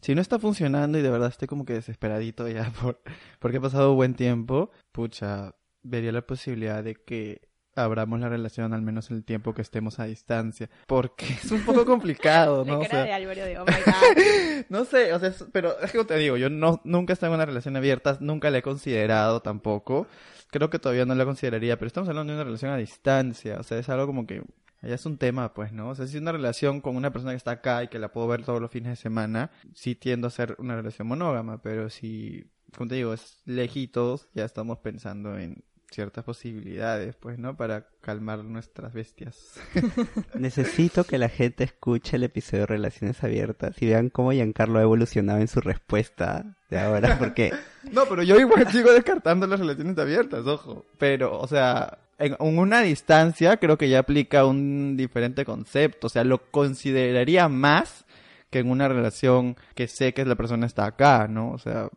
Si no está funcionando y de verdad estoy como que desesperadito ya por, porque he pasado buen tiempo, pucha, vería la posibilidad de que abramos la relación al menos en el tiempo que estemos a distancia. Porque es un poco complicado, ¿no? O cara sea, de Álvaro de, oh my god. no sé, o sea, es- pero es que te digo, yo no, nunca he estado en una relación abierta, nunca la he considerado tampoco. Creo que todavía no la consideraría, pero estamos hablando de una relación a distancia, o sea, es algo como que ya es un tema, pues, ¿no? O sea, si es una relación con una persona que está acá y que la puedo ver todos los fines de semana, sí tiendo a ser una relación monógama, pero si, como te digo, es lejitos, ya estamos pensando en ciertas posibilidades, pues, ¿no? Para calmar nuestras bestias. Necesito que la gente escuche el episodio de Relaciones Abiertas y vean cómo Giancarlo ha evolucionado en su respuesta de ahora, porque No, pero yo igual sigo descartando las relaciones abiertas, ojo. Pero, o sea, en, una distancia creo que ya aplica un diferente concepto. O sea, lo consideraría más que en una relación que sé que la persona está acá, ¿no? O sea,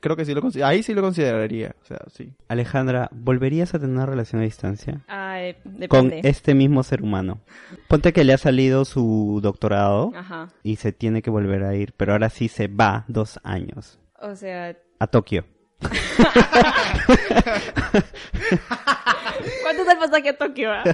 creo que sí lo considero. Ahí sí lo consideraría. O sea, sí. Alejandra, ¿volverías a tener una relación a distancia? Ah, eh, Con depende. este mismo ser humano. Ponte que le ha salido su doctorado Ajá. y se tiene que volver a ir, pero ahora sí se va dos años O sea, a Tokio. ¿cuánto es el pasaje a Tokio? ah?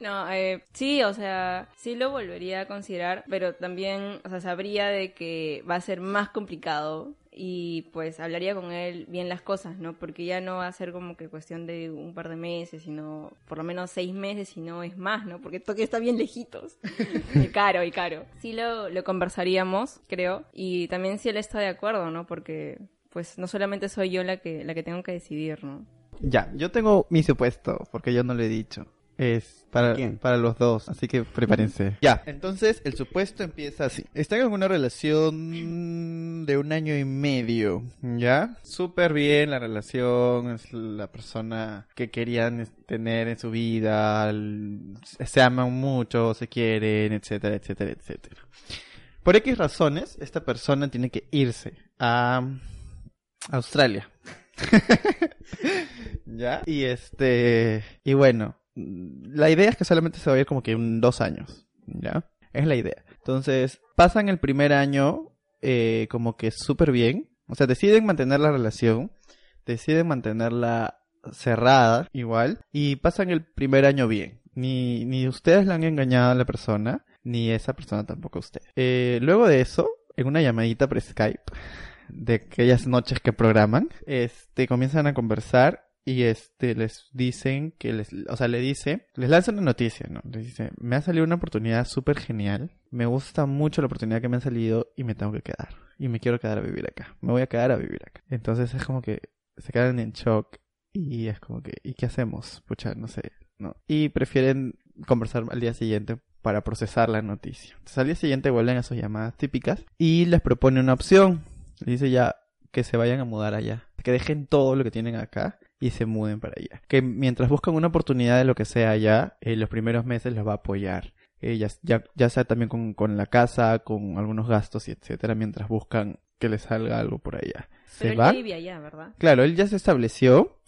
No, eh, sí, o sea, sí lo volvería a considerar, pero también, o sea, sabría de que va a ser más complicado y pues hablaría con él bien las cosas, ¿no? Porque ya no va a ser como que cuestión de un par de meses, sino por lo menos seis meses, si no es más, ¿no? Porque Tokio está bien lejitos. y caro, y caro. Sí lo, lo conversaríamos, creo, y también si él está de acuerdo, ¿no? Porque pues no solamente soy yo la que, la que tengo que decidir, ¿no? Ya, yo tengo mi supuesto, porque yo no lo he dicho. Es para, ¿Quién? para los dos, así que prepárense. Ya, entonces el supuesto empieza así. Están en una relación de un año y medio, ¿ya? Súper bien la relación, es la persona que querían tener en su vida, se aman mucho, se quieren, etcétera, etcétera, etcétera. Por X razones, esta persona tiene que irse a Australia. ¿Ya? Y este, y bueno, la idea es que solamente se va a ir como que en dos años, ¿ya? Es la idea. Entonces, pasan el primer año eh, como que súper bien, o sea, deciden mantener la relación, deciden mantenerla cerrada igual, y pasan el primer año bien. Ni, ni ustedes le han engañado a la persona, ni esa persona tampoco a usted. Eh, luego de eso, en una llamadita por Skype, de aquellas noches que programan, este, comienzan a conversar y este, les dicen que les, o sea, le dice, les lanzan una noticia, ¿no? Les dice, me ha salido una oportunidad súper genial, me gusta mucho la oportunidad que me ha salido y me tengo que quedar. Y me quiero quedar a vivir acá, me voy a quedar a vivir acá. Entonces es como que se quedan en shock y es como que, ¿y qué hacemos? Pucha, no sé, ¿no? Y prefieren conversar al día siguiente para procesar la noticia. Entonces al día siguiente vuelven a sus llamadas típicas y les propone una opción. Le dice ya que se vayan a mudar allá. Que dejen todo lo que tienen acá y se muden para allá. Que mientras buscan una oportunidad de lo que sea allá, en los primeros meses los va a apoyar. Eh, ya, ya, ya sea también con, con la casa, con algunos gastos y etcétera, mientras buscan que les salga algo por allá. Pero ¿Se él va? ya vivía allá, ¿verdad? Claro, él ya se estableció,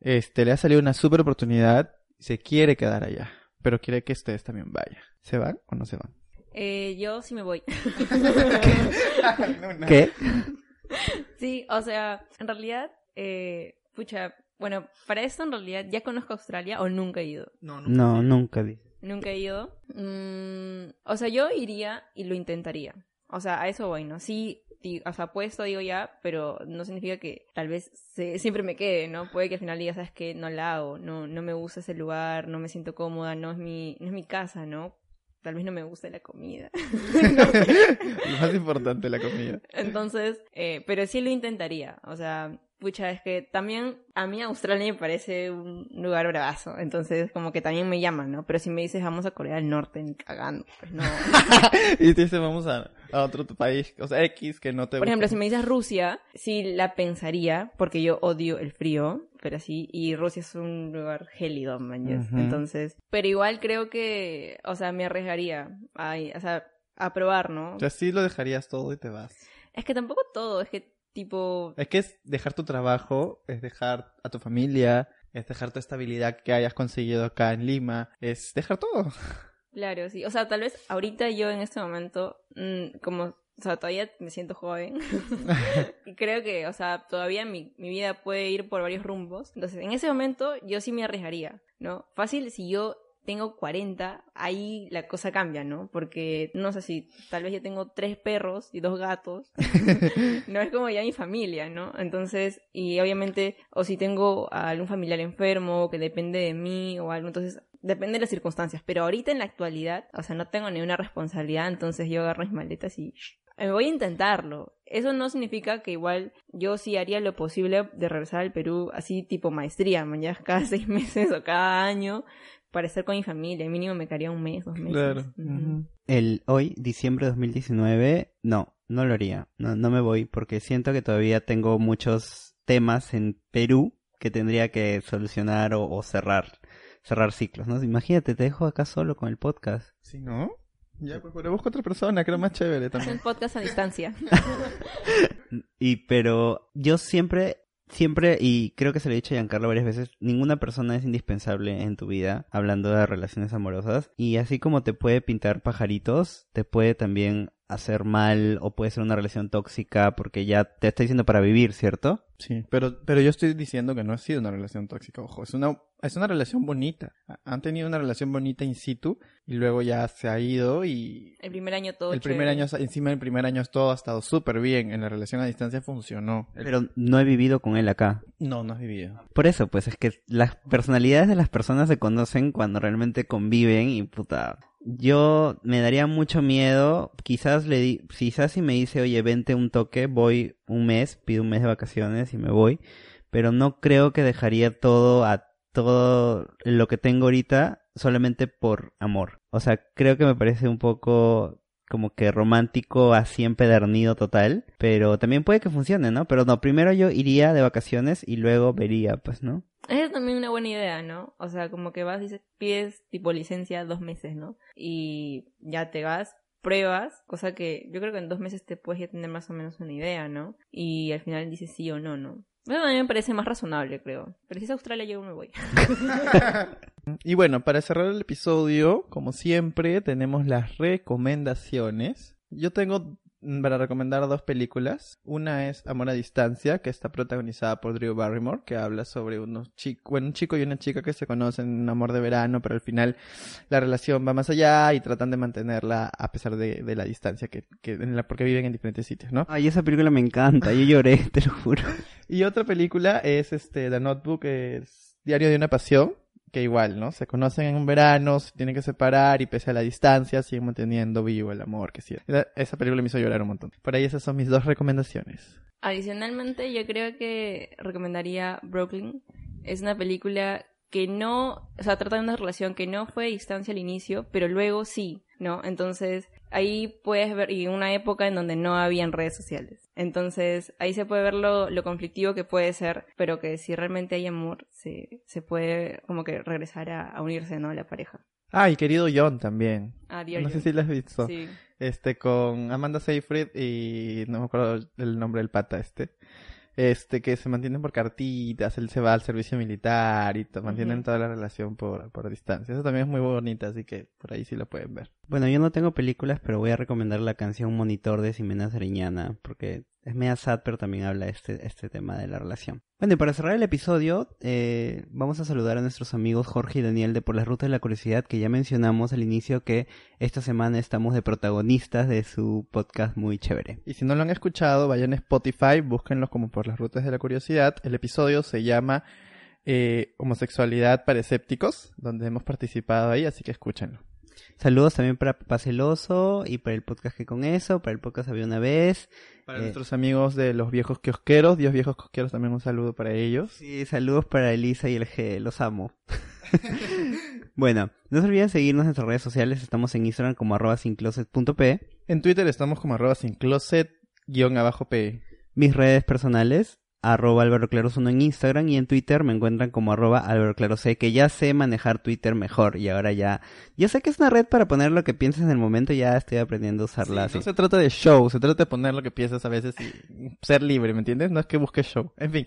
este, le ha salido una super oportunidad, se quiere quedar allá, pero quiere que ustedes también vayan. ¿Se van o no se van? Eh, yo sí me voy. ¿Qué? sí, o sea, en realidad, eh, pucha, bueno, para esto en realidad ya conozco Australia o nunca he ido. No, No, nunca. Nunca he ido. Mm, o sea, yo iría y lo intentaría. O sea, a eso voy, ¿no? Sí, o sea, puesto digo ya, pero no significa que tal vez se- siempre me quede, ¿no? Puede que al final diga, ¿sabes qué? No la hago, no, no me gusta ese lugar, no me siento cómoda, no es mi, no es mi casa, ¿no? Tal vez no me gusta la comida. Lo más importante, la comida. Entonces, eh, pero sí lo intentaría. O sea, pucha, es que también a mí Australia me parece un lugar bravazo. Entonces, como que también me llaman, ¿no? Pero si me dices vamos a Corea del Norte, ni cagando, pues no. y te dice, vamos a, a otro país, o sea, X, que no te Por ejemplo, si me dices Rusia, sí la pensaría, porque yo odio el frío, pero sí, y Rusia es un lugar gélido, man. Entonces, pero igual creo que, o sea, me arriesgaría a, o sea, a probar, ¿no? O sea, sí lo dejarías todo y te vas. Es que tampoco todo, es que tipo, Es que es dejar tu trabajo, es dejar a tu familia, es dejar tu estabilidad que hayas conseguido acá en Lima, es dejar todo. Claro, sí. O sea, tal vez ahorita yo en este momento, mm, como, o sea, todavía me siento joven. y creo que, o sea, todavía mi, mi vida puede ir por varios rumbos. Entonces, en ese momento yo sí me arriesgaría, ¿no? Fácil, si yo tengo 40, ahí la cosa cambia, ¿no? Porque, no sé si, tal vez yo tengo tres perros y dos gatos. no es como ya mi familia, ¿no? Entonces, y obviamente, o si tengo a algún familiar enfermo que depende de mí o algo, entonces depende de las circunstancias. Pero ahorita en la actualidad, o sea, no tengo ni una responsabilidad, entonces yo agarro mis maletas y eh, voy a intentarlo. Eso no significa que igual yo sí haría lo posible de regresar al Perú así tipo maestría, mañana cada seis meses o cada año para estar con mi familia. Mínimo me quedaría un mes, dos meses. Claro. El hoy, diciembre de 2019, no, no lo haría. No, no me voy porque siento que todavía tengo muchos temas en Perú que tendría que solucionar o, o cerrar, cerrar ciclos, ¿no? Imagínate, te dejo acá solo con el podcast. Si no, ya, pues pero busco otra persona que era más chévere Es también. un podcast a distancia. Y pero yo siempre, siempre, y creo que se lo he dicho a Giancarlo varias veces, ninguna persona es indispensable en tu vida, hablando de relaciones amorosas. Y así como te puede pintar pajaritos, te puede también hacer mal o puede ser una relación tóxica porque ya te está diciendo para vivir, ¿cierto? Sí, pero, pero yo estoy diciendo que no ha sido una relación tóxica, ojo, es una, es una relación bonita. Ha- Han tenido una relación bonita in situ y luego ya se ha ido y El primer año todo el primer chévere. año, encima del primer año todo ha estado súper bien, en la relación a distancia funcionó. Pero no he vivido con él acá. No, no has vivido. Por eso, pues es que las personalidades de las personas se conocen cuando realmente conviven y puta. Yo me daría mucho miedo, quizás le di, quizás si me dice, oye, vente un toque, voy un mes, pido un mes de vacaciones y me voy, pero no creo que dejaría todo a todo lo que tengo ahorita solamente por amor. O sea, creo que me parece un poco como que romántico así empedernido total, pero también puede que funcione, ¿no? Pero no, primero yo iría de vacaciones y luego vería, pues, ¿no? Es también una buena idea, ¿no? O sea, como que vas y pides tipo licencia dos meses, ¿no? Y ya te vas, pruebas, cosa que yo creo que en dos meses te puedes ya tener más o menos una idea, ¿no? Y al final dices sí o no, ¿no? A mí me parece más razonable, creo. Pero si es Australia, yo me voy. y bueno, para cerrar el episodio, como siempre, tenemos las recomendaciones. Yo tengo para recomendar dos películas. Una es Amor a Distancia, que está protagonizada por Drew Barrymore, que habla sobre unos chicos, bueno, un chico y una chica que se conocen en un amor de verano, pero al final la relación va más allá y tratan de mantenerla a pesar de, la distancia que, que en la, porque viven en diferentes sitios, ¿no? Ay, esa película me encanta, yo lloré, te lo juro. y otra película es este The Notebook, es Diario de una Pasión, que igual, ¿no? Se conocen en un verano, se tienen que separar y pese a la distancia siguen manteniendo vivo el amor que sí. Esa película me hizo llorar un montón. Por ahí esas son mis dos recomendaciones. Adicionalmente, yo creo que recomendaría Brooklyn. Es una película que no, o sea, trata de una relación que no fue distancia al inicio, pero luego sí, ¿no? Entonces, ahí puedes ver, y una época en donde no habían redes sociales. Entonces, ahí se puede ver lo, lo conflictivo que puede ser, pero que si realmente hay amor, se, se puede como que regresar a, unirse, ¿no? A la pareja. Ah, y querido John también. Ah, no sé si lo has visto. Sí. Este, con Amanda Seyfried y no me acuerdo el nombre del pata este este que se mantienen por cartitas, él se va al servicio militar y mantienen toda la relación por, por distancia. Eso también es muy bonita, así que por ahí sí lo pueden ver. Bueno, yo no tengo películas, pero voy a recomendar la canción Monitor de Ximena Sariñana, porque es media sad, pero también habla este, este tema de la relación. Bueno, y para cerrar el episodio, eh, vamos a saludar a nuestros amigos Jorge y Daniel de Por las Rutas de la Curiosidad, que ya mencionamos al inicio que esta semana estamos de protagonistas de su podcast muy chévere. Y si no lo han escuchado, vayan a Spotify, búsquenlos como Por las Rutas de la Curiosidad. El episodio se llama eh, Homosexualidad para Escépticos, donde hemos participado ahí, así que escúchenlo. Saludos también para Paceloso y para el podcast que con eso, para el podcast Había una vez. Para eh, nuestros amigos de los viejos kiosqueros, Dios viejos kiosqueros, también un saludo para ellos. Sí, saludos para Elisa y el G, los amo. bueno, no se olviden seguirnos en nuestras redes sociales, estamos en Instagram como arroba sincloset.p. En Twitter estamos como arroba sincloset-p. Mis redes personales, arroba Álvaro Claros 1 en Instagram y en Twitter me encuentran como arroba C, que ya sé manejar Twitter mejor y ahora ya, ya sé que es una red para poner lo que piensas en el momento, ya estoy aprendiendo a usarla No se trata de show, se trata de poner lo que piensas a veces y ser libre, ¿me entiendes? No es que busques show. En fin,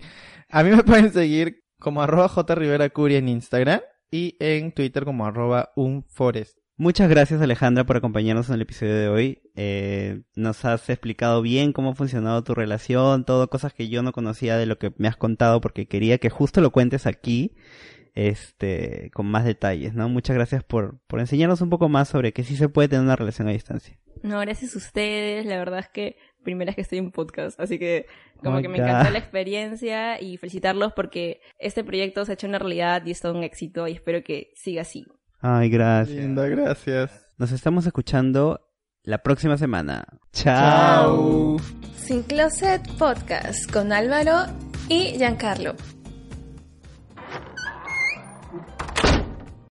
a mí me pueden seguir como arroba J Rivera Curia en Instagram y en Twitter como arroba unforest. Muchas gracias Alejandra por acompañarnos en el episodio de hoy. Eh, nos has explicado bien cómo ha funcionado tu relación, todo cosas que yo no conocía de lo que me has contado porque quería que justo lo cuentes aquí, este, con más detalles, ¿no? Muchas gracias por, por enseñarnos un poco más sobre que sí se puede tener una relación a distancia. No, gracias a ustedes. La verdad es que primera vez que estoy en podcast, así que como que me encantó la experiencia y felicitarlos porque este proyecto se ha hecho una realidad y es todo un éxito y espero que siga así. Ay, gracias. Linda, gracias. Nos estamos escuchando la próxima semana. Chao. Sin Closet Podcast con Álvaro y Giancarlo.